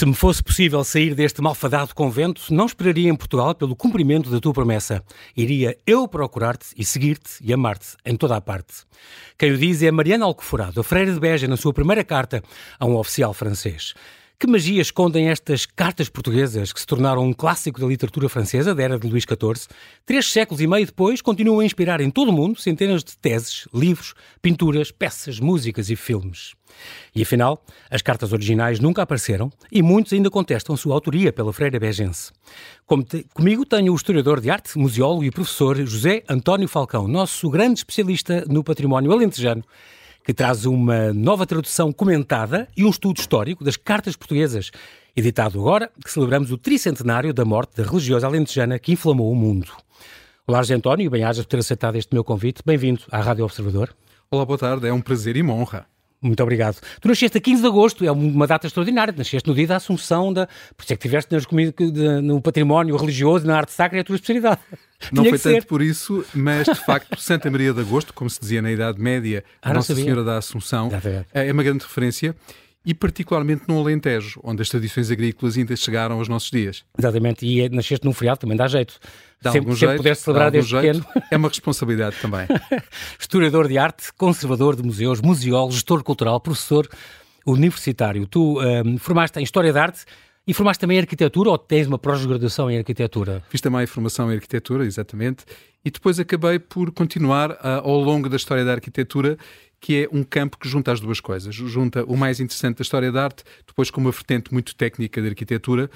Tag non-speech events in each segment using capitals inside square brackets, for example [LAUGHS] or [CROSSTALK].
Se me fosse possível sair deste malfadado convento, não esperaria em Portugal pelo cumprimento da tua promessa. Iria eu procurar-te e seguir-te e amar-te em toda a parte. Quem o diz é Mariana Alcoforado, a freira de Beja, na sua primeira carta a um oficial francês. Que magia escondem estas cartas portuguesas que se tornaram um clássico da literatura francesa da era de Luís XIV? Três séculos e meio depois, continuam a inspirar em todo o mundo centenas de teses, livros, pinturas, peças, músicas e filmes. E afinal, as cartas originais nunca apareceram e muitos ainda contestam sua autoria pela freira begense. Comigo tenho o historiador de arte, museólogo e professor José António Falcão, nosso grande especialista no património alentejano, que traz uma nova tradução comentada e um estudo histórico das cartas portuguesas, editado agora, que celebramos o tricentenário da morte da religiosa alentejana que inflamou o mundo. Olá, José António, bem-ajas por ter aceitado este meu convite. Bem-vindo à Rádio Observador. Olá, boa tarde. É um prazer e uma honra. Muito obrigado. Tu nasceste a 15 de agosto, é uma data extraordinária. Nasceste no dia da Assunção, da... por isso é que tiveste no património religioso, na arte sacra, é a tua especialidade. [LAUGHS] Não foi tanto por isso, mas de facto, Santa Maria de Agosto, como se dizia na Idade Média, ah, Nossa. Senhora da Assunção, é uma grande referência e particularmente no Alentejo, onde as tradições agrícolas ainda chegaram aos nossos dias. Exatamente, e é, nasceste num feriado também dá jeito. Dá sempre, algum sempre jeito, puder celebrar desde jeito. pequeno. É uma responsabilidade também. [LAUGHS] Historiador de arte, conservador de museus, museólogo, gestor cultural, professor universitário. Tu um, formaste em História da Arte e formaste também em Arquitetura ou tens uma pós-graduação em Arquitetura? Fiz também a formação em Arquitetura, exatamente, e depois acabei por continuar uh, ao longo da história da arquitetura que é um campo que junta as duas coisas. Junta o mais interessante da história da arte, depois com uma vertente muito técnica de arquitetura,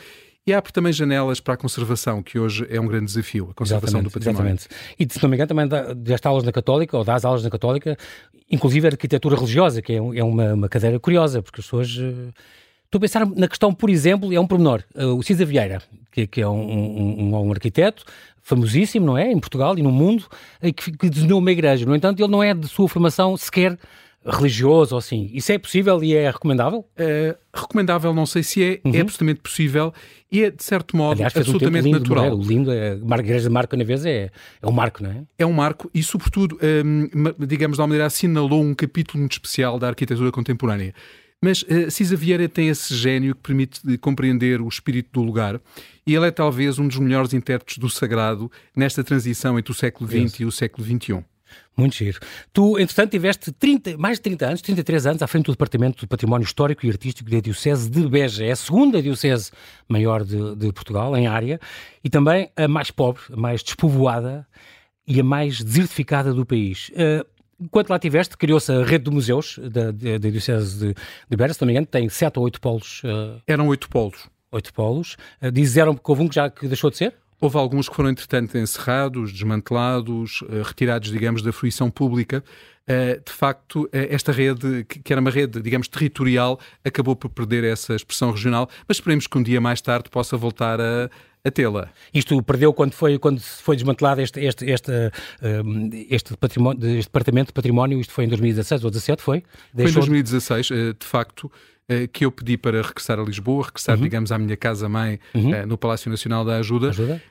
e abre também janelas para a conservação, que hoje é um grande desafio, a conservação exatamente, do património. Exatamente. E, se não me engano, também deste aulas na Católica, ou das aulas na Católica, inclusive a arquitetura religiosa, que é, é uma, uma cadeira curiosa, porque as pessoas... Uh, estou a pensar na questão, por exemplo, é um pormenor. Uh, o Cisa Vieira, que, que é um, um, um, arquiteto famosíssimo, não é? Em Portugal e no mundo, eh, que, que desenhou uma igreja. No entanto, ele não é de sua formação sequer religioso ou assim. Isso é possível e é recomendável? Uh, recomendável, não sei se é, uhum. é absolutamente possível e é, de certo modo, Aliás, absolutamente um lindo, natural. É? O lindo, é, a igreja de Marco na vez é, é um marco, não é? É um marco e, sobretudo, um, digamos de uma maneira, assinalou um capítulo muito especial da arquitetura contemporânea. Mas uh, Cisa Vieira tem esse gênio que permite compreender o espírito do lugar e ele é talvez um dos melhores intérpretes do sagrado nesta transição entre o século XX e o século XXI. Muito giro. Tu, entretanto, tiveste 30, mais de 30 anos, 33 anos, à frente do Departamento do Património Histórico e Artístico da Diocese de Beja. É a segunda diocese maior de, de Portugal, em área, e também a mais pobre, a mais despovoada e a mais desertificada do país. Uh, Enquanto lá tiveste, criou-se a rede de museus da, da, da Diocese de, de Beja, se não me engano, tem sete ou oito polos. Uh... Eram oito polos. Oito polos. Uh, disseram que houve um que já que deixou de ser? Houve alguns que foram, entretanto, encerrados, desmantelados, uh, retirados, digamos, da fruição pública. de facto, esta rede, que era uma rede, digamos, territorial, acabou por perder essa expressão regional, mas esperemos que um dia mais tarde possa voltar a, a tê-la. Isto perdeu quando foi, quando foi desmantelado este, este, este, este, património, este departamento de património, isto foi em 2016 ou 2017, foi? Deixou... Foi em 2016, eh, de facto, eh, que eu pedi para regressar a Lisboa, regressar, uhum. digamos, à minha casa-mãe uhum. Eh, no Palácio Nacional da Ajuda. Ajuda?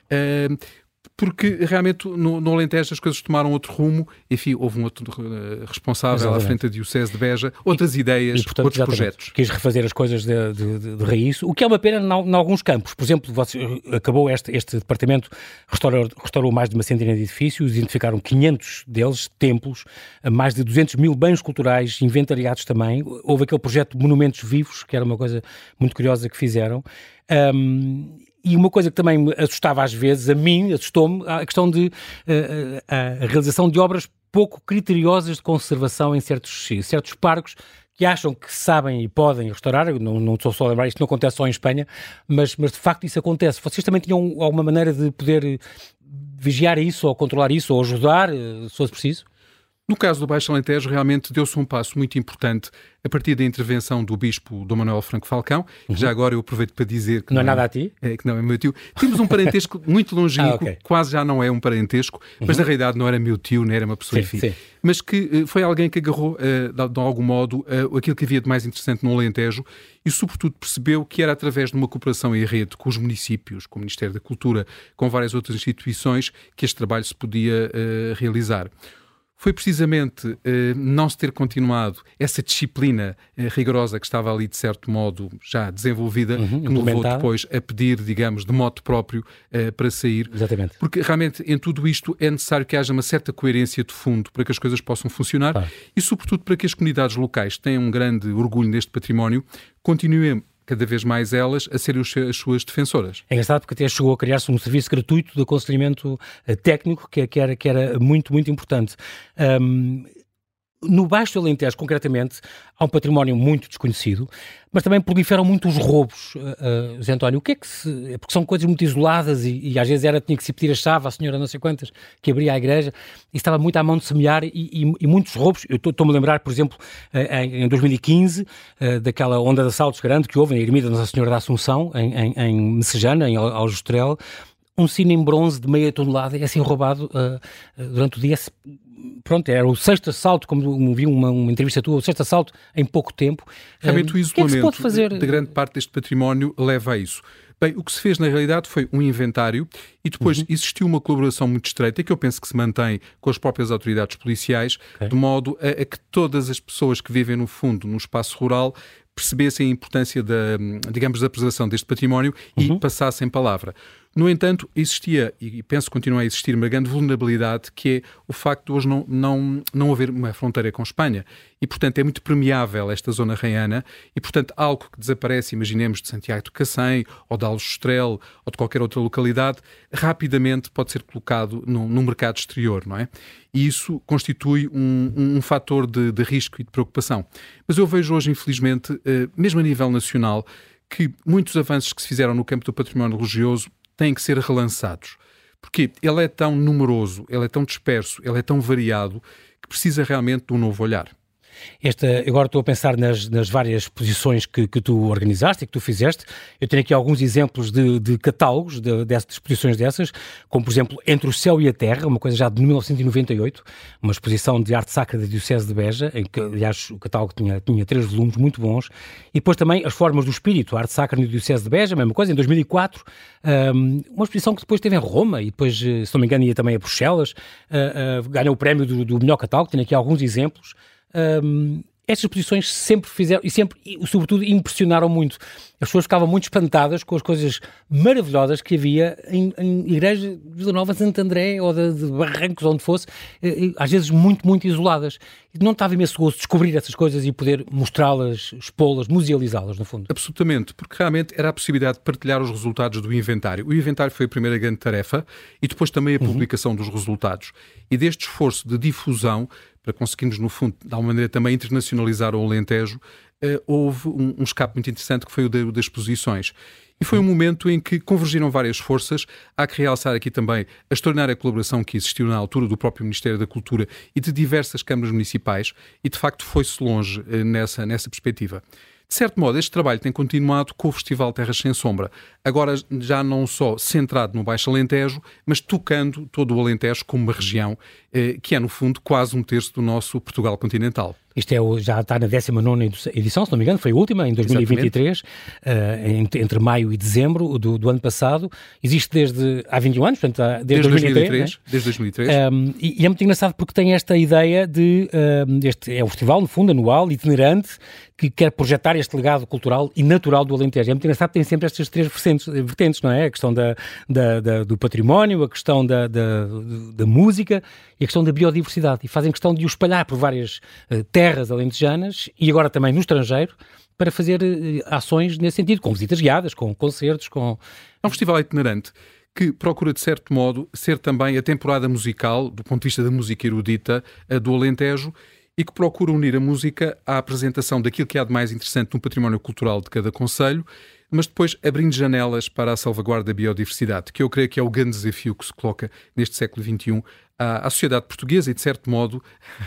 Porque realmente no, no Alentejo as coisas tomaram outro rumo, enfim, houve um outro uh, responsável exatamente. à frente da Diocese de Beja, outras e, ideias, e, portanto, outros projetos. Quis refazer as coisas de, de, de, raiz, o que é uma pena em alguns campos. Por exemplo, você, acabou este, este departamento, restaurou, restaurou mais de uma centena de edifícios, identificaram 500 deles, templos, mais de 200 mil bens culturais inventariados também. Houve aquele projeto de Monumentos Vivos, que era uma coisa muito curiosa que fizeram. Um, e uma coisa que também me assustava às vezes, a mim, assustou-me, a questão de uh, a realização de obras pouco criteriosas de conservação em certos, certos parques que acham que sabem e podem restaurar, não, não estou só a lembrar, isto não acontece só em Espanha, mas, mas de facto isso acontece. Vocês também tinham alguma maneira de poder vigiar isso, ou controlar isso, ou ajudar, se fosse preciso? No caso do Baixo Alentejo, realmente deu-se um passo muito importante a partir da intervenção do Bispo Dom Manuel Franco Falcão, uhum. já agora eu aproveito para dizer que não, é não é nada a ti, é, que não é meu tio. Temos um parentesco [LAUGHS] muito longínquo, ah, okay. quase já não é um parentesco, uhum. mas na realidade não era meu tio, nem era uma pessoa, sim, enfim. Sim. Mas que uh, foi alguém que agarrou, uh, de, de, algum modo, uh, aquilo que havia de mais interessante no Alentejo e, sobretudo, percebeu que era através de uma cooperação em rede com os municípios, com o Ministério da Cultura, com várias outras instituições, que este trabalho se podia realizar. Foi precisamente eh, não se ter continuado essa disciplina eh, rigorosa que estava ali, de certo modo, já desenvolvida, uhum, que me levou depois a pedir, digamos, de modo próprio eh, para sair. Exatamente. Porque realmente em tudo isto é necessário que haja uma certa coerência de fundo para que as coisas possam funcionar claro. e, sobretudo, para que as comunidades locais tenham um grande orgulho neste património, continuem cada vez mais elas a serem as suas defensoras. É engraçado porque até chegou a criar-se um serviço gratuito de aconselhamento eh, técnico que, que, era, que era muito, muito importante. Um, no Baixo Alentejo, concretamente, há um património muito desconhecido, mas também proliferam muito os roubos, uh, Zé António. O que é que se... É porque são coisas muito isoladas e, e, às vezes era, tinha que se pedir a chave à senhora não sei quantas que abria a igreja e estava muito à mão de semelhar e, e, e muitos roubos. Eu estou-me a lembrar, por exemplo, uh, em, em, 2015, uh, daquela onda de assaltos grande que houve em Ermida Nossa Senhora da Assunção, em, em, em Messejana, em Aljustrel, um sino em bronze de meia tonelada é assim roubado durante o dia pronto, era o sexto assalto, como vi uma, uma entrevista tua, o sexto assalto em pouco tempo. Realmente o isolamento que é que de, de grande parte deste património leva a isso. Bem, o que se fez na realidade foi um inventário e depois uhum. existiu uma colaboração muito estreita que eu penso que se mantém com as próprias autoridades policiais, okay. de modo a, a, que todas as pessoas que vivem no fundo no espaço rural percebessem a importância da, digamos, da preservação deste património uhum. e passassem palavra. No entanto, existia, e penso que continua a existir, uma grande vulnerabilidade que é o facto de hoje não, não, não haver uma fronteira com Espanha. E, portanto, é muito permeável esta zona reiana e, portanto, algo que desaparece, imaginemos, de Santiago de Cacém ou de Aljustrel ou de qualquer outra localidade, rapidamente pode ser colocado no, no mercado exterior, não é? E isso constitui um, um, um fator de, de, risco e de preocupação. Mas eu vejo hoje, infelizmente, eh, mesmo a nível nacional, que muitos avanços que se fizeram no campo do património religioso têm que ser relançados. Porque ele é tão numeroso, ele é tão disperso, ele é tão variado, que precisa realmente de um novo olhar. Esta, agora estou a pensar nas, nas várias posições que, que, tu organizaste e que tu fizeste. Eu tenho aqui alguns exemplos de, de catálogos de, de, exposições dessas, como por exemplo Entre o Céu e a Terra, uma coisa já de 1998, uma exposição de arte sacra da Diocese de Beja, em que, aliás, o catálogo tinha, tinha três volumes muito bons. E depois também As Formas do Espírito, a arte sacra da Diocese de Beja, a mesma coisa, em 2004. Um, uma exposição que depois teve em Roma e depois, eh, se não me engano, ia também a Bruxelas. Uh, uh, ganhou o prémio do, do melhor catálogo, tenho aqui alguns exemplos um, estas exposições sempre fizeram, e sempre, e, sobretudo, impressionaram muito. As pessoas ficavam muito espantadas com as coisas maravilhosas que havia em, em igrejas de Vila Nova, Santo André ou de, de, Barrancos, onde fosse, às vezes muito, muito isoladas. E não estava imenso gosto de descobrir essas coisas e poder mostrá-las, expô-las, musealizá-las, no fundo. Absolutamente, porque realmente era a possibilidade de partilhar os resultados do inventário. O inventário foi a primeira grande tarefa e depois também a uhum. publicação uhum. dos resultados. E deste esforço de difusão, para conseguirmos, no fundo, de alguma maneira também internacionalizar o Alentejo, uh, houve um, um, escape muito interessante que foi o de, das exposições. E foi um momento em que convergiram várias forças. Há que realçar aqui também a extraordinária colaboração que existiu na altura do próprio Ministério da Cultura e de diversas câmaras municipais, e de facto foi-se longe uh, nessa, nessa perspectiva. De certo modo, este trabalho tem continuado com o Festival Terras Sem Sombra, agora já não só centrado no Baixo Alentejo, mas tocando todo o Alentejo como uma região eh, que é, no fundo, quase um terço do nosso Portugal continental. Isto é, já está na 19 edição, se não me engano, foi a última, em 2023, uh, eh, entre, entre, maio e dezembro do, do, ano passado. Existe desde há 21 anos, portanto, desde, desde 2003. 2003 né? Desde 2003. Um, e, e, é muito engraçado porque tem esta ideia de. Um, este é o festival, no fundo, anual, itinerante, que quer projetar este legado cultural e natural do Alentejo. É muito tem sempre estas três vertentes, vertentes não é? A questão da, da, da do património, a questão da, da, da música e a questão da biodiversidade. E fazem questão de o espalhar por várias uh, terras alentejanas e agora também no estrangeiro para fazer uh, ações nesse sentido, com visitas guiadas, com concertos, com... É um festival itinerante que procura, de certo modo, ser também a temporada musical, do ponto de vista da música erudita, do Alentejo, e que procura unir a música à apresentação daquilo que há de mais interessante no património cultural de cada conselho, mas depois abrindo janelas para a salvaguarda da biodiversidade, que eu creio que é o grande desafio que se coloca neste século XXI à, à sociedade portuguesa e, de certo modo,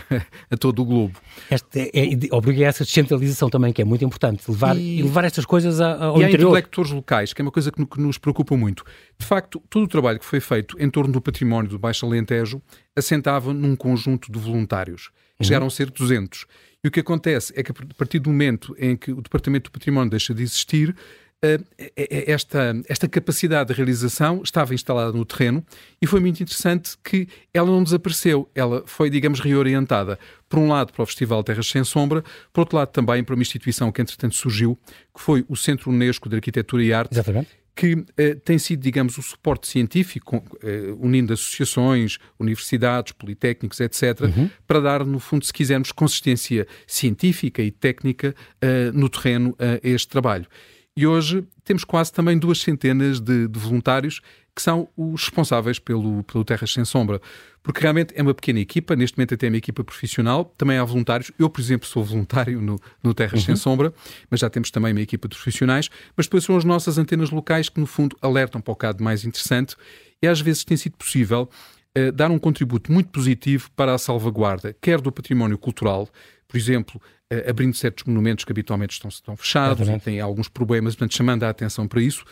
[LAUGHS] a todo o globo. Esta é, é, obriga a essa descentralização também, que é muito importante, levar, e, levar estas coisas ao e interior. E há intelectores locais, que é uma coisa que, que nos preocupa muito. De facto, todo o trabalho que foi feito em torno do património do Baixo Alentejo assentava num conjunto de voluntários. Uhum. Chegaram a ser 200. E o que acontece é que a partir do momento em que o Departamento do Património deixa de existir, eh, esta, esta capacidade de realização estava instalada no terreno e foi muito interessante que ela não desapareceu, ela foi, digamos, reorientada. Por um lado, para o Festival Terras Sem Sombra, por outro lado, também para uma instituição que, entretanto, surgiu, que foi o Centro Unesco de Arquitetura e Arte. Exatamente que eh, tem sido, digamos, o suporte científico, eh, unindo associações, universidades, politécnicos, etc., uhum. para dar, no fundo, se quisermos, consistência científica e técnica eh, no terreno a este trabalho. E hoje temos quase também duas centenas de, de voluntários que são os responsáveis pelo, pelo Terras Sem Sombra. Porque realmente é uma pequena equipa, neste momento até é uma equipa profissional, também há voluntários. Eu, por exemplo, sou voluntário no, no Terras uhum. Sem Sombra, mas já temos também uma equipa de profissionais. Mas depois são as nossas antenas locais que, no fundo, alertam para o caso mais interessante e às vezes tem sido possível uh, dar um contributo muito positivo para a salvaguarda, quer do património cultural, por exemplo, uh, abrindo certos monumentos que habitualmente estão, estão fechados e têm alguns problemas, portanto, chamando a atenção para isso,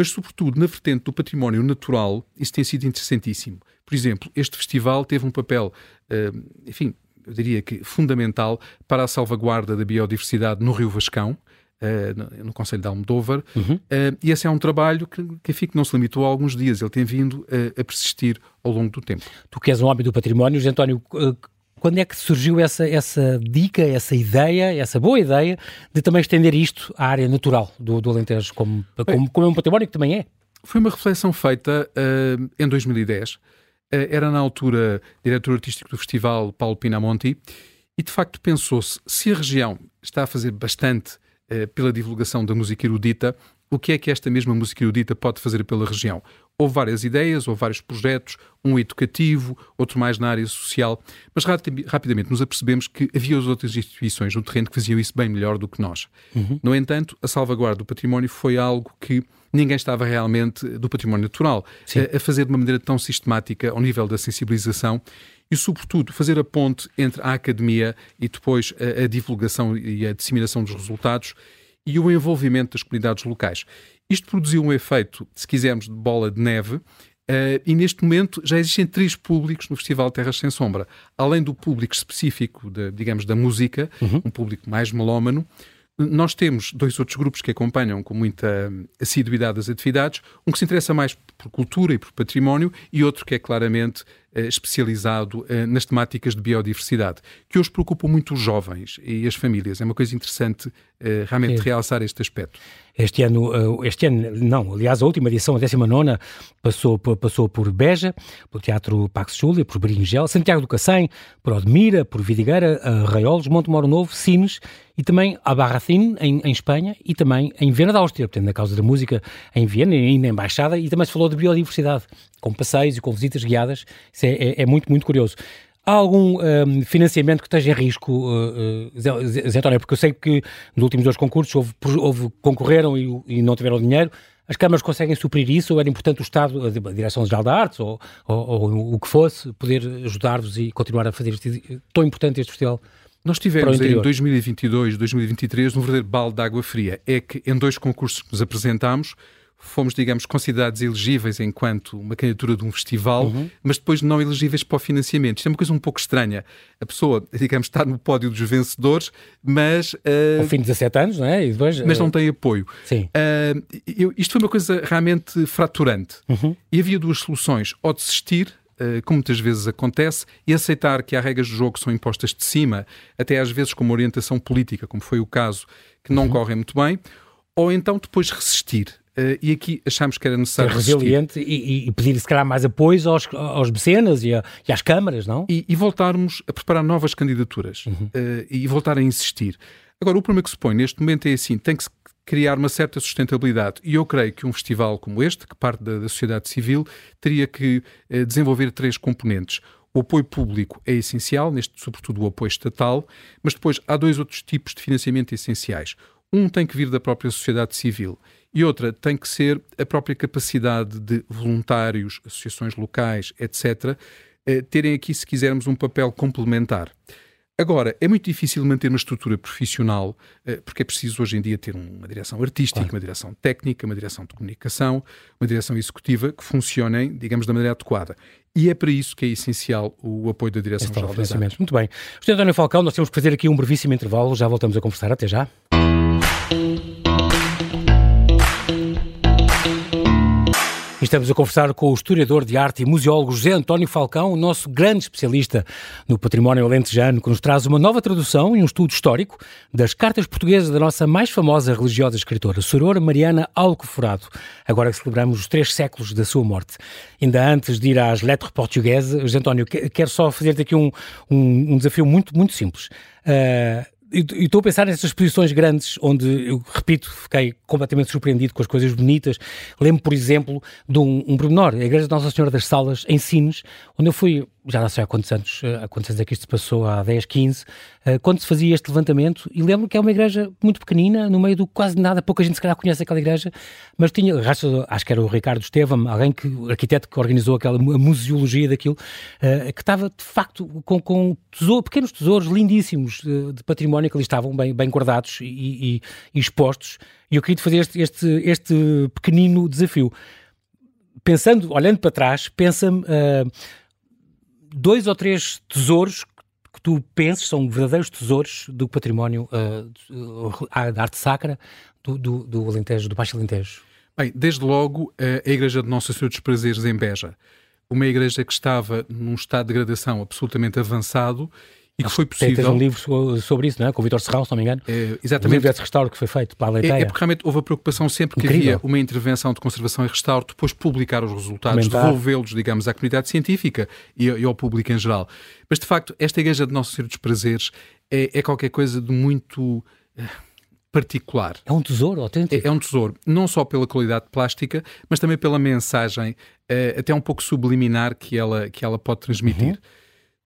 mas, sobretudo, na vertente do património natural, isso tem sido interessantíssimo. Por exemplo, este festival teve um papel, uh, enfim, eu diria que fundamental para a salvaguarda da biodiversidade no Rio Vascão, Uh, no, Conselho de Almodóvar, uhum. uh, e esse é um trabalho que, que, não se limitou a alguns dias, ele tem vindo uh, a persistir ao longo do tempo. Tu que és um homem do património, António, quando é que surgiu essa, essa dica, essa ideia, essa boa ideia de também estender isto à área natural do, do Alentejo, como, como, como é um património que também é? Foi uma reflexão feita uh, em 2010. Uh, eh, era na altura diretor artístico do festival Paulo Pinamonti e de facto pensou-se se a região está a fazer bastante uh, pela divulgação da música erudita, o que é que esta mesma música erudita pode fazer pela região? Houve várias ideias, houve vários projetos, um educativo, outro mais na área social, mas rapidamente nos apercebemos que havia as outras instituições no terreno que faziam isso bem melhor do que nós. Uhum. No entanto, a salvaguarda do património foi algo que ninguém estava realmente, do património natural, a, a fazer de uma maneira tão sistemática ao nível da sensibilização e, sobretudo, fazer a ponte entre a academia e depois a, a divulgação e a disseminação dos resultados e o envolvimento das comunidades locais. Isto produziu um efeito, se quisermos, de bola de neve, uh, e neste momento já existem três públicos no Festival Terras Sem Sombra. Além do público específico, de, digamos, da música, uhum. um público mais melómano, nós temos dois outros grupos que acompanham com muita assiduidade as atividades, um que se interessa mais por cultura e por património e outro que é claramente especializado eh, nas temáticas de biodiversidade, que hoje preocupa muito os jovens e as famílias. É uma coisa interessante eh, realmente realçar este aspecto. Este ano, este ano, não, aliás, a última edição, a 19, passou, passou por Beja, pelo Teatro Pax Júlia, por Bringel, Santiago do Cacém, por Odmira, por Vidigueira, Raiolos, Monte Moro Novo, Sines e também a Barracín, em, em Espanha, e também em Viena da Áustria, portanto, na causa da música em Viena e na Embaixada, e também se falou de biodiversidade, com passeios e com visitas guiadas. Isso é, é, é muito, muito curioso. Há algum um, financiamento que esteja em risco, uh, uh, Zé António? Porque eu sei que nos últimos dois concursos houve, houve concorreram e, e, não tiveram dinheiro. As câmaras conseguem suprir isso ou era importante o Estado, a Direção-Geral da Artes ou, ou, ou, o que fosse, poder ajudar-vos e continuar a fazer este, tão importante este festival? Nós tivemos em 2022, 2023 um verdadeiro balde de água fria. É que em dois concursos que nos apresentámos, fomos, digamos, considerados elegíveis enquanto uma candidatura de um festival, uhum. mas depois não elegíveis para o financiamento. Isto é uma coisa um pouco estranha. A pessoa, digamos, está no pódio dos vencedores, mas... Uh, Ao fim de 17 anos, não é? Depois, mas uh... não tem apoio. Sim. Uh, eu, isto foi uma coisa realmente fraturante. Uhum. E havia duas soluções. Ou desistir, como muitas vezes acontece, e aceitar que há regras do jogo que são impostas de cima, até às vezes com uma orientação política, como foi o caso, que não uhum. correm muito bem, ou então depois resistir. Uh, e aqui achámos que era necessário. Ser resiliente e, e, pedir, se calhar, mais apoios aos, aos mecenas e, a, e às câmaras, não? E, e, voltarmos a preparar novas candidaturas uhum. uh, e voltar a insistir. Agora, o problema que se põe neste momento é assim: tem que se criar uma certa sustentabilidade. E eu creio que um festival como este, que parte da, da sociedade civil, teria que uh, desenvolver três componentes. O apoio público é essencial, neste, sobretudo o apoio estatal, mas depois há dois outros tipos de financiamento essenciais. Um tem que vir da própria sociedade civil e outra tem que ser a própria capacidade de voluntários, associações locais, etc., eh, terem aqui, se quisermos, um papel complementar. Agora, é muito difícil manter uma estrutura profissional, uh, porque é preciso hoje em dia ter uma direção artística, claro. uma direção técnica, uma direção de comunicação, uma direção executiva que funcionem, digamos, da maneira adequada. E é para isso que é essencial o apoio da Direção-Geral das Artes. Muito bem. Sr. António Falcão, nós temos que fazer aqui um brevíssimo intervalo, já voltamos a conversar. Até já. Estamos a conversar com o historiador de arte e museólogo José António Falcão, o nosso grande especialista no património alentejano, que nos traz uma nova tradução e um estudo histórico das cartas portuguesas da nossa mais famosa religiosa escritora, Soror Mariana Alcoforado, agora que celebramos os três séculos da sua morte. Ainda antes de ir às letras portuguesas, José António, quero só fazer-te aqui um, um, um, desafio muito, muito simples. Uh, e estou a pensar nessas exposições grandes, onde eu repito, fiquei completamente surpreendido com as coisas bonitas. Lembro, por exemplo, de um, um pormenor, a Igreja de Nossa Senhora das Salas, em Sines, onde eu fui já não sei há quantos anos, eh, há quantos anos é que isto se passou, há 10, 15, eh, quando se fazia este levantamento, e lembro que é uma igreja muito pequenina, no meio do quase nada, pouca gente se calhar conhece aquela igreja, mas tinha, acho que era o Ricardo Estevam, alguém que, arquiteto que organizou aquela a museologia daquilo, eh, que estava de facto com, com tesouro, pequenos tesouros lindíssimos de património que ali estavam bem, bem guardados e, e, e expostos, e eu queria fazer este, este, este pequenino desafio. Pensando, olhando para trás, pensa-me... Uh, dois ou três tesouros que tu penses são verdadeiros tesouros do património uh, da arte sacra do, do, do, Alentejo, do Baixo Alentejo? Bem, desde logo a Igreja de Nossa Senhora dos Prazeres em Beja. Uma igreja que estava num estado de degradação absolutamente avançado e que foi possível... Tens um livro sobre isso, não é? Com o Vitor Serrão, se não me engano. É, exatamente. Um livro desse restauro que foi feito para a Leiteia. É, é, porque realmente houve a preocupação sempre que Incrível. havia uma intervenção de conservação e restauro, depois publicar os resultados, devolvê-los, digamos, à comunidade científica e, e, ao público em geral. Mas, de facto, esta Igreja de Nosso Senhor dos Prazeres é, é qualquer coisa de muito eh, particular. É um tesouro autêntico. É, é, um tesouro, não só pela qualidade plástica, mas também pela mensagem, uh, até um pouco subliminar que ela, que ela pode transmitir. Uhum.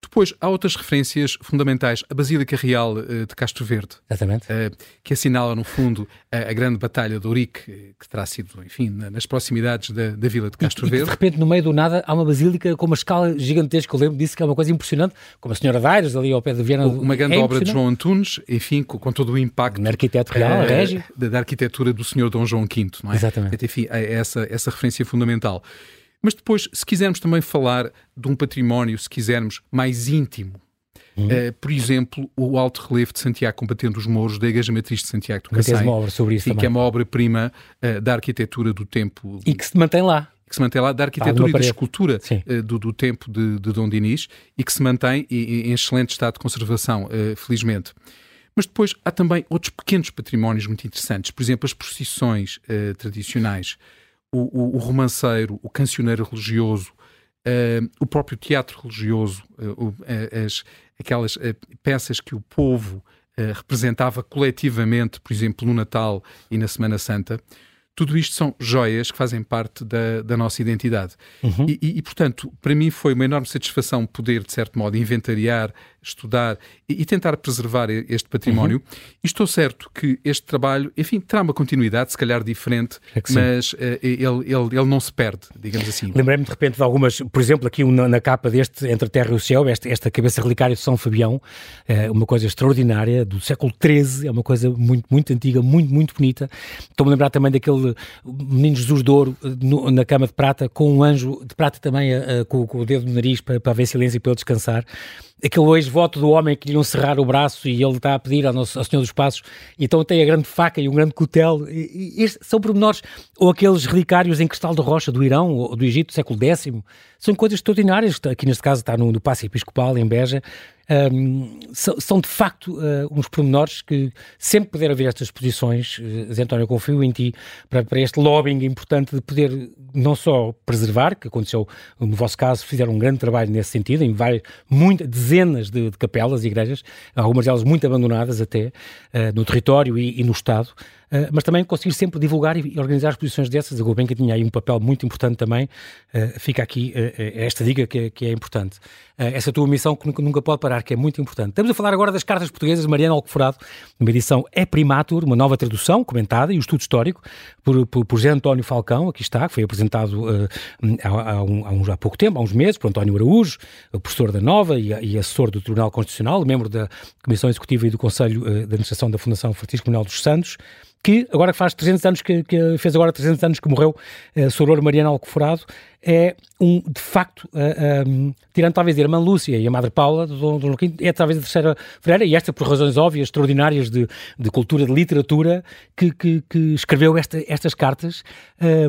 Depois, há outras referências fundamentais. A Basílica Real uh, de Castro Verde, uh, que assinala, no fundo, a, grande batalha de Ourique, que terá sido, enfim, nas proximidades da, da vila de Castro e, Verde. E de repente, no meio do nada, há uma basílica com uma escala gigantesca. Eu lembro disso, que é uma coisa impressionante, como a Senhora Daires, ali ao pé de Viana. Uma grande é obra de João Antunes, enfim, com, com todo o impacto. Um arquiteto real, Régio. Da, da, arquitetura do Senhor Dom João V, não é? Exatamente. Enfim, é essa, essa referência fundamental. Mas depois, se quisermos também falar de um património, se quisermos, mais íntimo, Uhum. Uh, por exemplo, o alto relevo de Santiago combatendo os mouros da Igreja Matriz de Santiago do Cacém. uma obra sobre isso também. que é uma obra-prima uh, da arquitetura do tempo... E que se mantém lá. Que se mantém lá, da arquitetura e da escultura uh, do, do, tempo de, de, Dom Dinis e que se mantém em, em excelente estado de conservação, felizmente. Mas depois há também outros pequenos patrimónios muito interessantes. Por exemplo, as procissões tradicionais, o, o, romanceiro, o cancioneiro religioso, Uh, o próprio teatro religioso, uh, as, aquelas peças que o povo representava coletivamente, por exemplo, no Natal e na Semana Santa, tudo isto são joias que fazem parte da, da nossa identidade. Uhum. E, e, e, portanto, para mim foi uma enorme satisfação poder, de certo modo, inventariar, estudar e, e tentar preservar este património. Uhum. E estou certo que este trabalho, enfim, terá uma continuidade, se calhar diferente, é mas uh, ele, ele, ele não se perde, digamos assim. Lembrei-me de repente de algumas, por exemplo, aqui na, na capa deste Entre a Terra e o Céu, esta, esta cabeça relicária de São Fabião, é uma coisa extraordinária, do século XIII, é uma coisa muito, muito antiga, muito, muito bonita. Estou-me a lembrar também daquele menino Jesus de Ouro eh, no, na cama de prata, com um anjo de prata também uh, com, com, o dedo no nariz para, para haver silêncio e para ele descansar aquele ex-voto do homem que lhe iam cerrar o braço e ele está a pedir ao, nosso, ao Senhor dos Passos, então tem a grande faca e um grande cutel. E, e são pormenores, ou aqueles relicários em cristal de rocha do Irão ou do Egito século X, são coisas extraordinárias. Aqui neste caso está no, no Passo Episcopal, em Beja, um, são, são, de facto uh, uns pormenores que sempre puder haver estas exposições, uh, António, confio em ti para, para, este lobbying importante de poder não só preservar, que aconteceu no vosso caso, fizeram um grande trabalho nesse sentido, em várias, muitas, dezenas de, de capelas e igrejas, algumas delas muito abandonadas até, uh, no território e, e no Estado, Uh, mas também conseguir sempre divulgar e, organizar exposições dessas. A Gulbenkian tinha aí um papel muito importante também. Uh, fica aqui uh, esta dica que, que, é importante. essa tua missão que nunca, pode parar que é muito importante. Estamos a falar agora das cartas portuguesas de Mariana Alcoforado, uma edição é primatur, uma nova tradução comentada e um estudo histórico por, por, por José António Falcão, aqui está, que foi apresentado há, há, um, há, uns, há pouco tempo, há uns meses, por António Araújo, professor da Nova e, e assessor do Tribunal Constitucional, membro da Comissão Executiva e do Conselho de Administração da Fundação Francisco Manuel dos Santos, que agora faz 300 anos que, que, fez agora 300 anos que morreu, uh, Soror Mariana Alcoforado, é um, de facto, uh, um, tirando talvez a irmã Lúcia e a Madre Paula, do Dom é talvez a terceira freira, e esta por razões óbvias, extraordinárias de, de cultura, de literatura, que, que, que escreveu esta, estas cartas.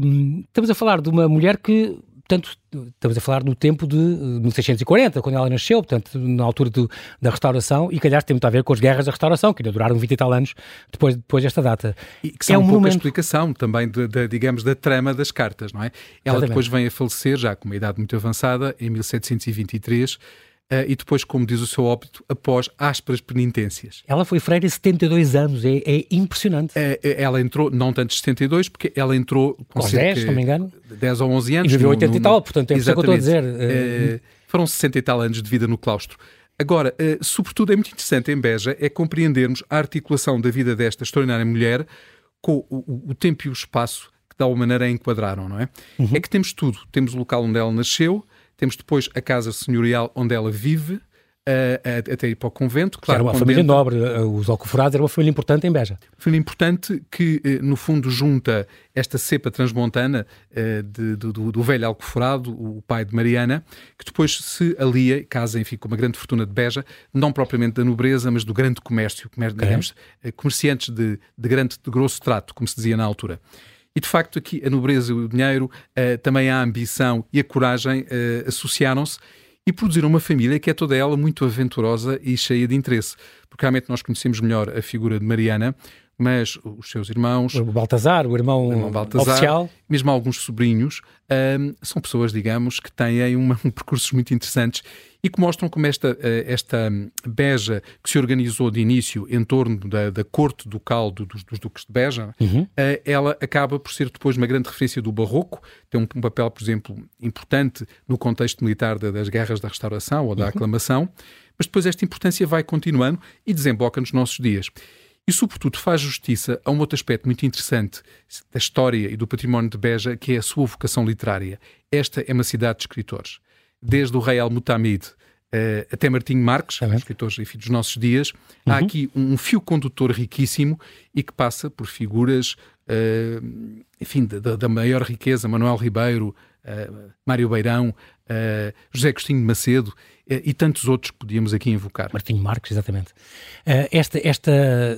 Um, estamos a falar de uma mulher que portanto, estamos a falar no tempo de 1640, quando ela nasceu, portanto, na altura do, da restauração, e calhar tem muito a ver com as guerras da restauração, que ainda duraram 20 e tal anos depois, depois desta data. E que são é um, um pouco a explicação também, de, de, digamos, da trama das cartas, não é? Ela Exatamente. depois vem a falecer, já com uma idade muito avançada, em 1723, Uh, e depois, como diz o seu óbito, após ásperas penitências. Ela foi freira 72 anos, é, é impressionante. Uh, ela entrou, não tanto 72, porque ela entrou com, com 10, se não me engano. 10 ou 11 anos. E viveu 80 no, e tal, portanto é isso que eu estou a dizer. Uh, foram 60 e tal anos de vida no claustro. Agora, sobretudo é muito interessante em Beja é compreendermos a articulação da vida desta extraordinária mulher com o, o, o tempo e o espaço que de alguma maneira a enquadraram, não é? Uhum. É que temos tudo. Temos o local onde ela nasceu, temos depois a casa senhorial onde ela vive, uh, até ir para o convento. Claro, era uma família nobre, os Alcoforados era uma família importante em Beja. Família importante que, no fundo, junta esta cepa transmontana uh, de, do, do, velho Alcoforado, o pai de Mariana, que depois se alia, casa, enfim, com uma grande fortuna de Beja, não propriamente da nobreza, mas do grande comércio, comércio digamos, comerciantes de, de grande, de grosso trato, como se dizia na altura. E de facto, aqui a nobreza e o dinheiro, uh, também a ambição e a coragem uh, associaram-se e produziram uma família que é toda ela muito aventurosa e cheia de interesse. Porque realmente nós conhecemos melhor a figura de Mariana, mas os seus irmãos. O Baltazar, o irmão, o irmão Baltazar, oficial. Mesmo alguns sobrinhos, um, são pessoas, digamos, que têm uma, um [LAUGHS] percursos muito interessantes e que mostram como esta, eh, esta Beja que se organizou de início em torno da, da corte ducal dos, dos duques de Beja, uhum. Eh, ela acaba por ser depois uma grande referência do barroco, tem um, um papel, por exemplo, importante no contexto militar das guerras da restauração ou da uhum. aclamação, mas depois esta importância vai continuando e desemboca nos nossos dias. E, sobretudo, faz justiça a um outro aspecto muito interessante da história e do património de Beja, que é a sua vocação literária. Esta é uma cidade de escritores. Desde o rei Al-Mutamid uh, até Martinho Marques, é escritores enfim, dos nossos dias, uhum. há aqui um fio condutor riquíssimo e que passa por figuras, uh, enfim, da, da, maior riqueza, Manuel Ribeiro, uh, Mário Beirão, José Agostinho de Macedo e tantos outros que podíamos aqui invocar. Martinho Marques, exatamente. Uh, esta, esta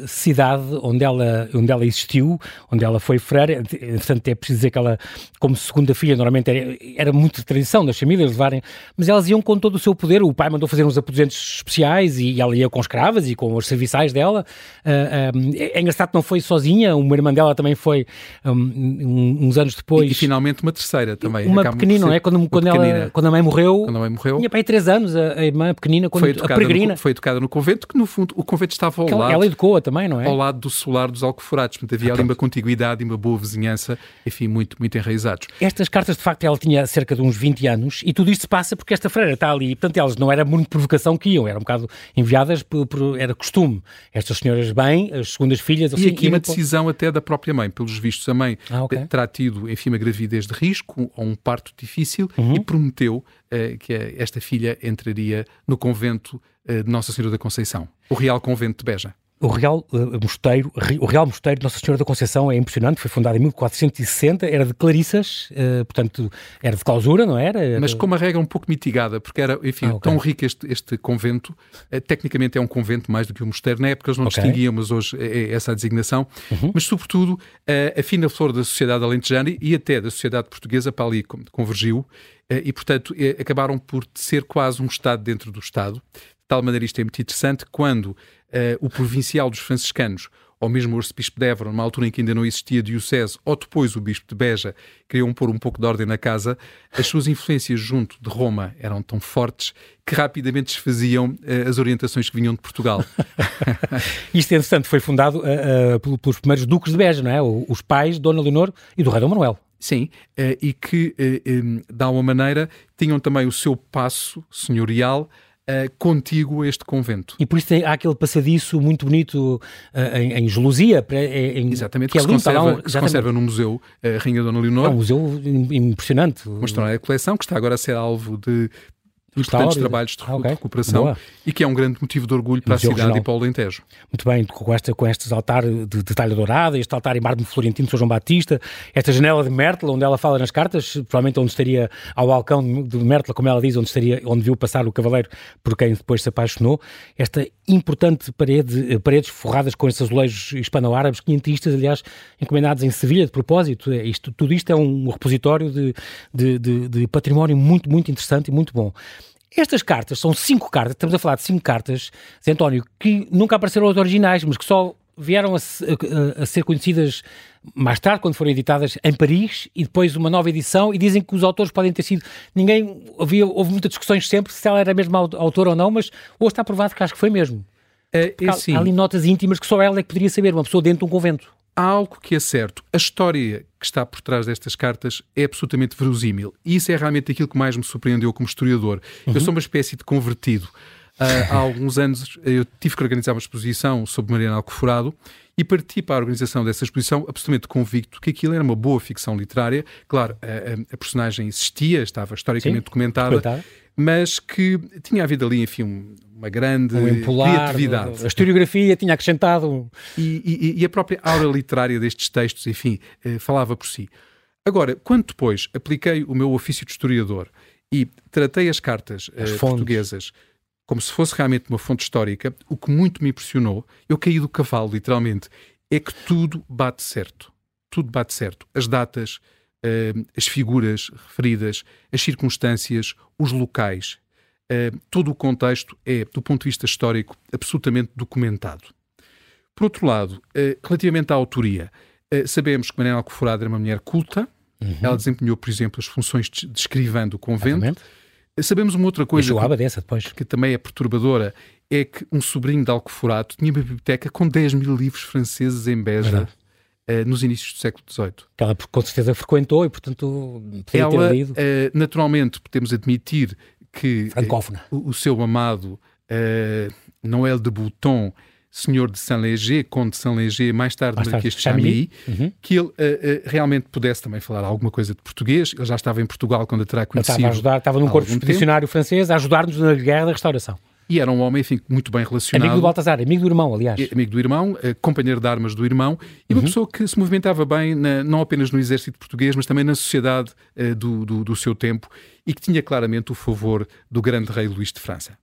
cidade onde ela, onde ela existiu, onde ela foi freira, portanto é preciso dizer que ela, como segunda filha, normalmente era, era muito de tradição das famílias levarem, mas elas iam com todo o seu poder, o pai mandou fazer uns aposentos especiais e ela ia com escravas e com os serviçais dela. Uh, é engraçado que não foi sozinha, uma irmã dela também foi um, uns anos depois. E, e, finalmente uma terceira também. Uma pequenina, não é? Quando, quando, ela, quando a mãe morreu, quando a mãe morreu, tinha pai três anos, a, irmã pequenina, quando, foi educada a peregrina. No, foi educada no convento, que no fundo o convento estava ao lado. Ela educou-a também, não é? Ao lado do solar dos Alcoforados. Portanto, havia ali uma contiguidade e uma boa vizinhança, enfim, muito, muito enraizados. Estas cartas, de facto, ela tinha cerca de uns 20 anos e tudo isto se passa porque esta freira está ali. Portanto, elas não era muito provocação que iam, era um bocado enviadas por, por era costume. Estas senhoras bem, as segundas filhas... Assim, e aqui uma decisão até da própria mãe. Pelos vistos, a mãe ah, okay. terá tido, enfim, uma gravidez de risco ou um parto difícil uhum. e prometeu que esta filha entraria no convento uh, de Nossa Senhora da Conceição, o Real Convento de Beja. O Real uh, Mosteiro, o Real Mosteiro de Nossa Senhora da Conceição é impressionante, foi fundado em 1460, era de Clarissas, uh, portanto, era de clausura, não era? era? Mas com uma regra um pouco mitigada, porque era, enfim, ah, okay. tão rico este, este convento, uh, tecnicamente é um convento mais do que um mosteiro, na época eles não okay. distinguiam, mas hoje é, é essa a designação, uhum. mas sobretudo a fina flor da sociedade alentejana e até da sociedade portuguesa para ali convergiu, e portanto acabaram por ser quase um Estado dentro do Estado, de tal maneira isto é muito interessante, quando uh, o provincial dos franciscanos, ou mesmo o arcebispo de Évora, numa altura em que ainda não existia diocese, ou depois o bispo de Beja, queriam pôr um pouco de ordem na casa, as suas influências junto de Roma eram tão fortes que rapidamente desfaziam uh, as orientações que vinham de Portugal. [LAUGHS] Isto, entretanto, foi fundado uh, uh, pelos primeiros duques de Beja, não é? Os pais Dona Leonor e do rei Dom Manuel. Sim, e que, um, de alguma maneira, tinham também o seu passo senhorial uh, contíguo a este convento. E por isso tem, há aquele passadiço muito bonito uh, em, em Gelosia. Em, exatamente, que, que, se, conserva, um, que se conserva no museu uh, Rainha Dona Leonor. É um museu impressionante. Uma extraordinária coleção que está agora a ser alvo de importantes trabalhos de, okay. recuperação Boa. e que é um grande motivo de orgulho para Museu a cidade Regional. e para o Alentejo. Muito bem, com, esta, com estes altar de, de talha dourada, este altar em mármore florentino de São João Batista, esta janela de Mértola, onde ela fala nas cartas, provavelmente onde estaria ao balcão de Mértola, como ela diz, onde, estaria, onde viu passar o cavaleiro por quem depois se apaixonou, esta importante parede, eh, paredes forradas com esses azulejos hispano-árabes, quinhentistas, aliás, encomendados em Sevilha, de propósito. É isto, tudo isto é um repositório de, de, de, de património muito, muito interessante e muito bom. Estas cartas são cinco cartas, estamos a falar de cinco cartas, Zé António, que nunca apareceram as originais, mas que só vieram a, a, a, ser conhecidas mais tarde, quando foram editadas em Paris, e depois uma nova edição, e dizem que os autores podem ter sido. Ninguém. Havia, houve muitas discussões sempre se ela era mesmo autora ou não, mas hoje está provado que acho que foi mesmo. É, é há, há ali notas íntimas que só ela é que poderia saber, uma pessoa dentro de um convento há algo que é certo. A história que está por trás destas cartas é absolutamente verosímil. E isso é realmente aquilo que mais me surpreendeu como historiador. Uhum. Eu sou uma espécie de convertido. Uh, há alguns anos eu tive que organizar uma exposição sobre Mariana Alcoforado e parti para a organização dessa exposição absolutamente convicto que aquilo era uma boa ficção literária. Claro, a, a personagem existia, estava historicamente Sim, documentada, mas que tinha havido ali, enfim, uma grande um empolar, criatividade. A historiografia tinha acrescentado. E, e, e, a própria aura literária destes textos, enfim, eh, falava por si. Agora, quando depois apliquei o meu ofício de historiador e tratei as cartas as eh, portuguesas como se fosse realmente uma fonte histórica, o que muito me impressionou, eu caí do cavalo, literalmente, é que tudo bate certo. Tudo bate certo. As datas, eh, as figuras referidas, as circunstâncias, os locais. Eh, todo o contexto é, do ponto de vista histórico, absolutamente documentado. Por outro lado, eh, relativamente à autoria, sabemos que Manuel Alcoforada era uma mulher culta, uhum. ela desempenhou, por exemplo, as funções de escrivã do convento. Exatamente Sabemos uma outra coisa que, dessa depois. que também é perturbadora, é que um sobrinho de Alcoforado tinha uma biblioteca com 10 mil livros franceses em Beja. Uh, nos inícios do século XVIII. Que ela com certeza frequentou e, portanto, podia ela, ter lido. Uh, naturalmente, podemos admitir que uh, o, o, seu amado Noël de Bouton senhor de Saint-Léger, conde de Saint-Léger, mais tarde Marquês de Chamilly, uhum. que ele uh, uh, realmente pudesse também falar alguma coisa de português. Ele já estava em Portugal quando a terá conhecido. Ele estava, a ajudar, estava num corpo expedicionário francês a ajudar-nos na Guerra da Restauração. E era um homem, enfim, muito bem relacionado. Amigo do Baltazar, amigo do irmão, aliás. Amigo do irmão, uh, companheiro de armas do irmão, e uma uhum. pessoa que se movimentava bem, na, não apenas no exército português, mas também na sociedade uh, do, do, do, seu tempo, e que tinha claramente o favor do grande rei Luís de França.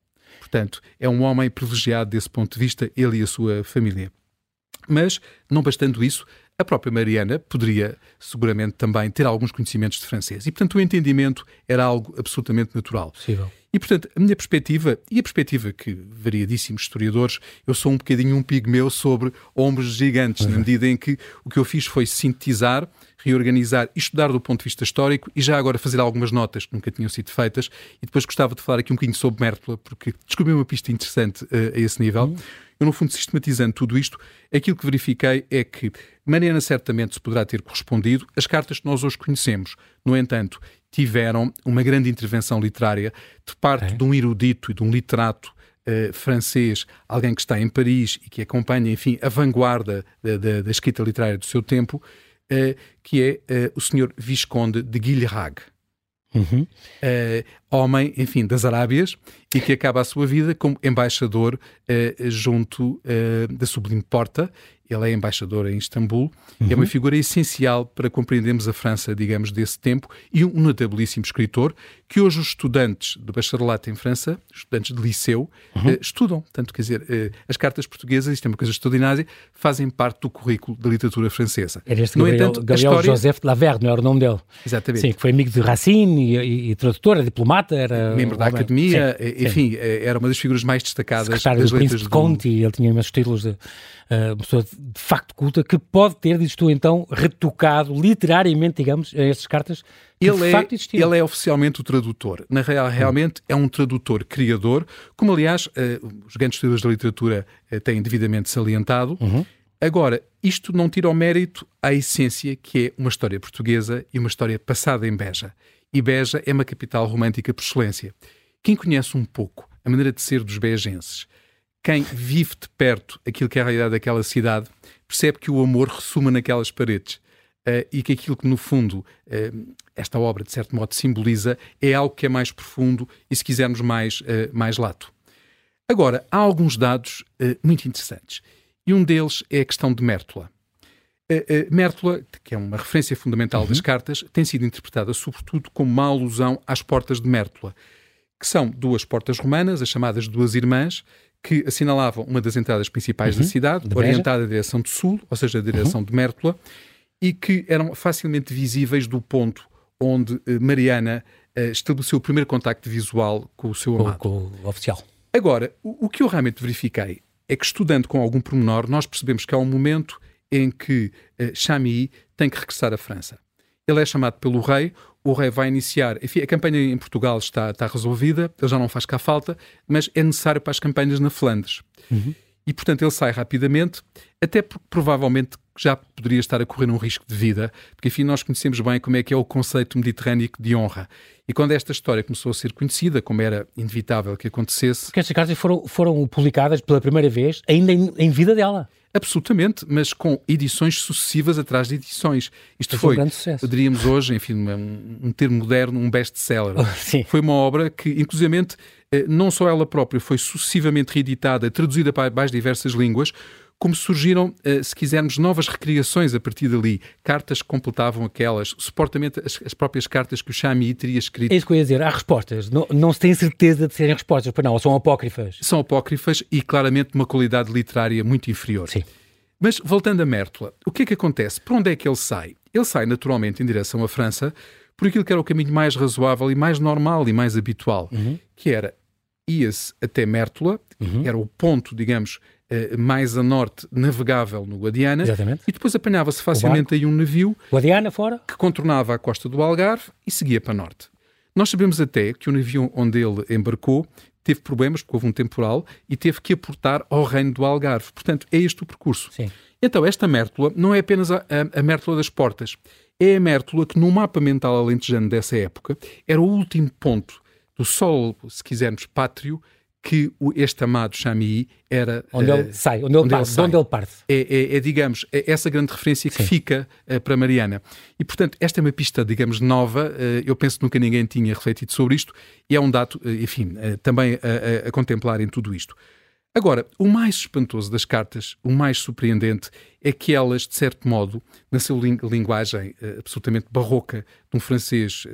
Portanto, é um homem privilegiado desse ponto de vista, ele e a sua família. Mas, não bastando isso, a própria Mariana poderia seguramente também ter alguns conhecimentos de francês. E, portanto, o entendimento era algo absolutamente natural. Possível. E, portanto, a minha perspectiva, e a perspectiva que variadíssimos historiadores, eu sou um bocadinho um pigmeu sobre ombros gigantes, uhum. na medida em que o que eu fiz foi sintetizar reorganizar e estudar do ponto de vista histórico e já agora fazer algumas notas que nunca tinham sido feitas. E depois gostava de falar aqui um bocadinho sobre Mértola, porque descobri uma pista interessante uh, a esse nível. Uhum. Eu, no fundo, sistematizando tudo isto, aquilo que verifiquei é que Mariana certamente se poderá ter correspondido às cartas que nós hoje conhecemos. No entanto, tiveram uma grande intervenção literária de parte é. de um erudito e de um literato Uh, francês, alguém que está em Paris e que acompanha, enfim, a vanguarda da, da, da escrita literária do seu tempo, uh, que é uh, o senhor Visconde de Guilherag. Uhum. Homem, enfim, das Arábias, e que acaba a sua vida como embaixador uh, junto uh, da Sublime Porta, ele é embaixador em Istambul uhum. é uma uhum. figura essencial para compreendermos a França, digamos, desse tempo e um notabilíssimo escritor que hoje os estudantes de bacharelato em França, estudantes de liceu, uhum. uh, estudam. Tanto, quer dizer, as cartas portuguesas, isto é uma coisa extraordinária, fazem parte do currículo da literatura francesa. Era este no Gabriel, entanto, Gabriel história... Joseph de Laverne, não era o nome dele. Exatamente. Sim, que foi amigo de Racine e, e, e tradutor, diplomata, era... Membro da academia, sim, enfim, sim. Eh, era uma das figuras mais destacadas Secretário das do letras Príncipe de Conte, e ele tinha imensos títulos de uh, pessoa de facto culta, que pode ter, dizes tu então, retocado literariamente, digamos, estas cartas que ele de é, facto existiam. Ele é oficialmente o tradutor. Na real, realmente é um tradutor criador, como aliás uh, os grandes estudiosos da literatura uh, têm devidamente salientado. Uhum. Agora, isto não tira o mérito à essência que é uma história portuguesa e uma história passada em Beja. E Beja é uma capital romântica por excelência. Quem conhece um pouco a maneira de ser dos begenses. Quem vive de perto aquilo que é a realidade daquela cidade percebe que o amor ressuma naquelas paredes. Uh, e que aquilo que, no fundo, uh, esta obra, de certo modo, simboliza é algo que é mais profundo e, se quisermos, mais, uh, mais lato. Agora, há alguns dados muito interessantes. E um deles é a questão de Mértola. Mértola, que é uma referência fundamental uhum. das cartas, tem sido interpretada sobretudo como uma alusão às portas de Mértola, que são duas portas romanas, as chamadas Duas Irmãs, que assinalavam uma das entradas principais uhum. da cidade, orientada à direção do sul, ou seja, a direção uhum. de Mértola, e que eram facilmente visíveis do ponto onde eh, Mariana uh, estabeleceu o primeiro contacto visual com o seu amado. Com, com o oficial. Agora, o, o, que eu realmente verifiquei é que, estudando com algum pormenor, nós percebemos que há um momento em que Chamilly tem que regressar à França. Ele é chamado pelo rei, o rei vai iniciar. Enfim, a campanha em Portugal está, está resolvida, ele já não faz cá falta, mas é necessário para as campanhas na Flandres. Uhum. E, portanto, ele sai rapidamente, até porque provavelmente já poderia estar a correr um risco de vida, porque, enfim, nós conhecemos bem como é que é o conceito mediterrâneo de honra. E quando esta história começou a ser conhecida, como era inevitável que acontecesse... Porque estas cartas foram, foram publicadas pela primeira vez ainda em, em vida dela. Absolutamente, mas com edições sucessivas atrás de edições. Isto foi, foi um diríamos hoje, enfim, um, um termo moderno, um best-seller. [LAUGHS] Oh, foi uma obra que, inclusivamente, eh, não só ela própria foi sucessivamente reeditada, traduzida para mais diversas línguas, como surgiram, eh, se quisermos, novas recriações a partir dali. Cartas que completavam aquelas, supostamente as, as próprias cartas que o Chami teria escrito. É isso que eu ia dizer, há respostas. Não, não se tem certeza de serem respostas, para não, são apócrifas. São apócrifas e claramente de uma qualidade literária muito inferior. Sim. Mas voltando a Mértola, o que é que acontece? Para onde é que ele sai? Ele sai naturalmente em direção à França por aquilo que era o caminho mais razoável e mais normal e mais habitual, uhum. que era ia-se até Mértola, uhum. era o ponto, digamos, mais a norte navegável no Guadiana Exatamente. e depois apanhava-se facilmente aí um navio Guadiana fora que contornava a costa do Algarve e seguia para norte. Nós sabemos até que o navio onde ele embarcou teve problemas porque houve um temporal e teve que aportar ao reino do Algarve. Portanto, é este o percurso. Sim. Então, esta Mértola não é apenas a, a, a Mértola das Portas. É a Mértola que, no mapa mental alentejano dessa época, era o último ponto do solo, se quisermos, pátrio que este amado Chamii era... Onde uh, ele sai, onde ele onde parte. Ele onde ele parte. É, é, é, digamos, é essa grande referência que Sim. fica uh, para Mariana. E, portanto, esta é uma pista, digamos, nova. Uh, eu penso que nunca ninguém tinha refletido sobre isto e é um dado, enfim, também a, a, a, contemplar em tudo isto. Agora, o mais espantoso das cartas, o mais surpreendente, é que elas, de certo modo, na sua linguagem absolutamente barroca, de um francês,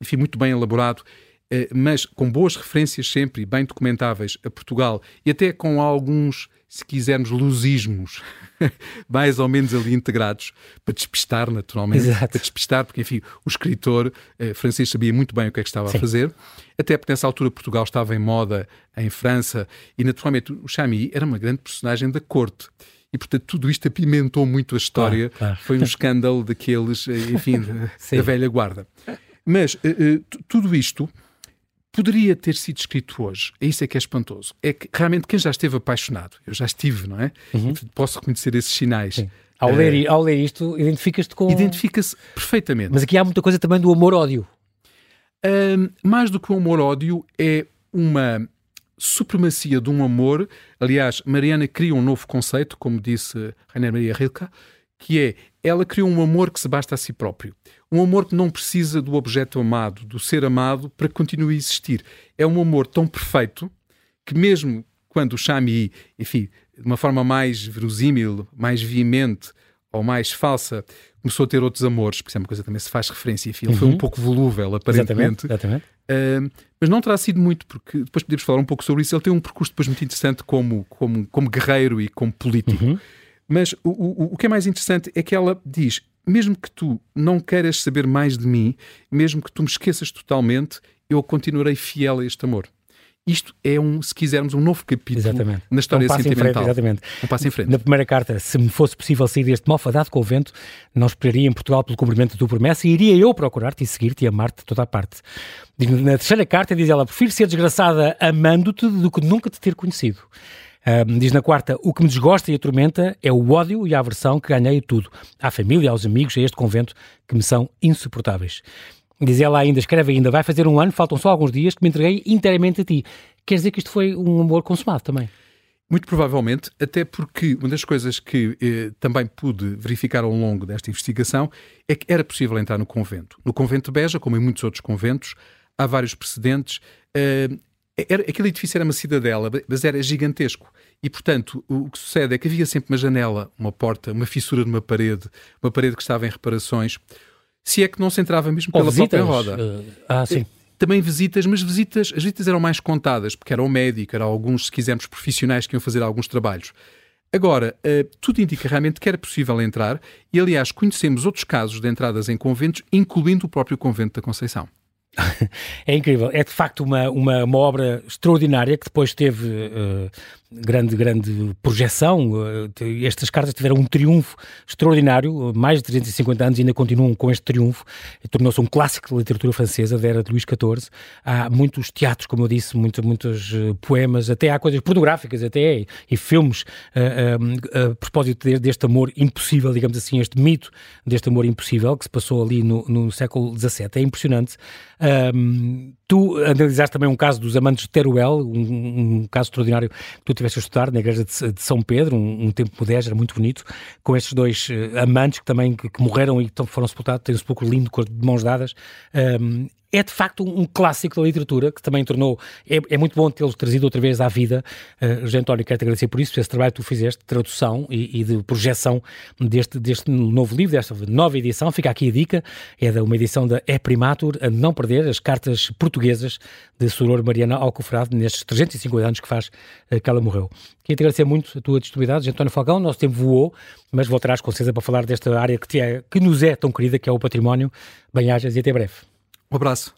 enfim, muito bem elaborado, eh, mas com boas referências sempre e bem documentáveis a Portugal e até com alguns, se quisermos, lusismos [LAUGHS] mais ou menos ali integrados para despistar, naturalmente, Exato. para despistar, porque enfim, o escritor eh, francês sabia muito bem o que é que estava Sim. a fazer, até porque nessa altura Portugal estava em moda em França e naturalmente o Chamy era uma grande personagem da corte. E, portanto, tudo isto apimentou muito a história. Claro, claro. Foi um [LAUGHS] escândalo daqueles, eh, enfim, da velha guarda. Mas uh, tudo isto poderia ter sido escrito hoje. É isso é que é espantoso. É que realmente quem já esteve apaixonado, eu já estive, não é? Uhum. Posso reconhecer esses sinais. Ao, uh, ler, ao ler isto, identificas-te com. Identifica-se perfeitamente. Mas aqui há muita coisa também do amor-ódio. Uh, mais do que o amor-ódio, é uma supremacia de um amor. Aliás, Mariana cria um novo conceito, como disse Rainer Maria Rilke, que é ela criou um amor que se basta a si próprio. Um amor que não precisa do objeto amado, do ser amado, para que continue a existir. É um amor tão perfeito que, mesmo quando o Shami, enfim, de uma forma mais verosímil, mais veemente ou mais falsa, começou a ter outros amores, porque é uma coisa que também se faz referência, enfim, ele uhum. foi um uhum. pouco volúvel, aparentemente. Exatamente, exatamente. Uh, mas não terá sido muito, porque depois podemos falar um pouco sobre isso. Ele tem um percurso depois muito interessante como, como, como guerreiro e como político. Uhum. Mas o, o, o que é mais interessante é que ela diz: mesmo que tu não queiras saber mais de mim, mesmo que tu me esqueças totalmente, eu continuarei fiel a este amor. Isto é um, se quisermos, um novo capítulo exatamente. na história um sentimental. Frente, exatamente. Um passo em frente. Na primeira carta, se me fosse possível sair deste malfadado convento, não esperaria em Portugal pelo cumprimento da tua promessa e iria eu procurar-te e seguir-te e amar-te de toda a parte. Na terceira carta diz ela, prefiro ser desgraçada amando-te do que nunca te ter conhecido. Um, diz na quarta: O que me desgosta e atormenta é o ódio e a aversão que ganhei a tudo. À família, aos amigos, a este convento, que me são insuportáveis. Diz ela ainda, escreve ainda: Vai fazer um ano, faltam só alguns dias, que me entreguei inteiramente a ti. quer dizer que isto foi um amor consumado também. Muito provavelmente, até porque uma das coisas que eh, também pude verificar ao longo desta investigação é que era possível entrar no convento. No convento de Beja, como em muitos outros conventos, há vários precedentes. Eh, era, aquele edifício era uma cidadela, mas era gigantesco. E, portanto, o, que sucede é que havia sempre uma janela, uma porta, uma fissura numa parede, uma parede que estava em reparações. Se é que não se entrava mesmo pela visitas, própria roda. Uh, ah, sim também visitas, mas visitas, as visitas eram mais contadas, porque era o médico, era alguns, se quisermos, profissionais que iam fazer alguns trabalhos. Agora, uh, tudo indica realmente que era possível entrar, e aliás, conhecemos outros casos de entradas em conventos, incluindo o próprio convento da Conceição. [LAUGHS] é incrível. É de facto uma, uma, uma obra extraordinária que depois teve uh, grande, grande projeção. Eh, estas cartas tiveram um triunfo extraordinário, mais de 350 anos ainda continuam com este triunfo. Tornou-se um clássico da literatura francesa, da era de Luís XIV. Há muitos teatros, como eu disse, muito, muitos eh, poemas, até há coisas pornográficas, até e filmes a, a, a propósito deste amor impossível, digamos assim, este mito deste amor impossível que se passou ali no, no século XVII. É impressionante. Um, tu analisaste também um caso dos amantes de Teruel, um, um caso extraordinário que tu tiveste a estudar na igreja de, de São Pedro, um, um tempo modés, era muito bonito, com estes dois uh, amantes que também que, que morreram e que foram sepultados, tem um sepulcro lindo, de mãos dadas. Um, é de facto um clássico da literatura que também tornou. É, é muito bom tê-los trazido outra vez à vida. Uh, José António, quero-te agradecer por isso, por esse trabalho que tu fizeste, de tradução e, e, de projeção deste, deste novo livro, desta nova edição. Fica aqui a dica: é de uma edição da E Primatur, a não perder, as cartas portuguesas de Soror Mariana Alcoforado, nestes 350 anos que faz uh, que ela morreu. Queria te agradecer muito a tua disponibilidade, José António Falcão. Nosso tempo voou, mas voltarás com certeza para falar desta área que, te é, que nos é tão querida, que é o património. Bem-ajas e até breve. Um abraço.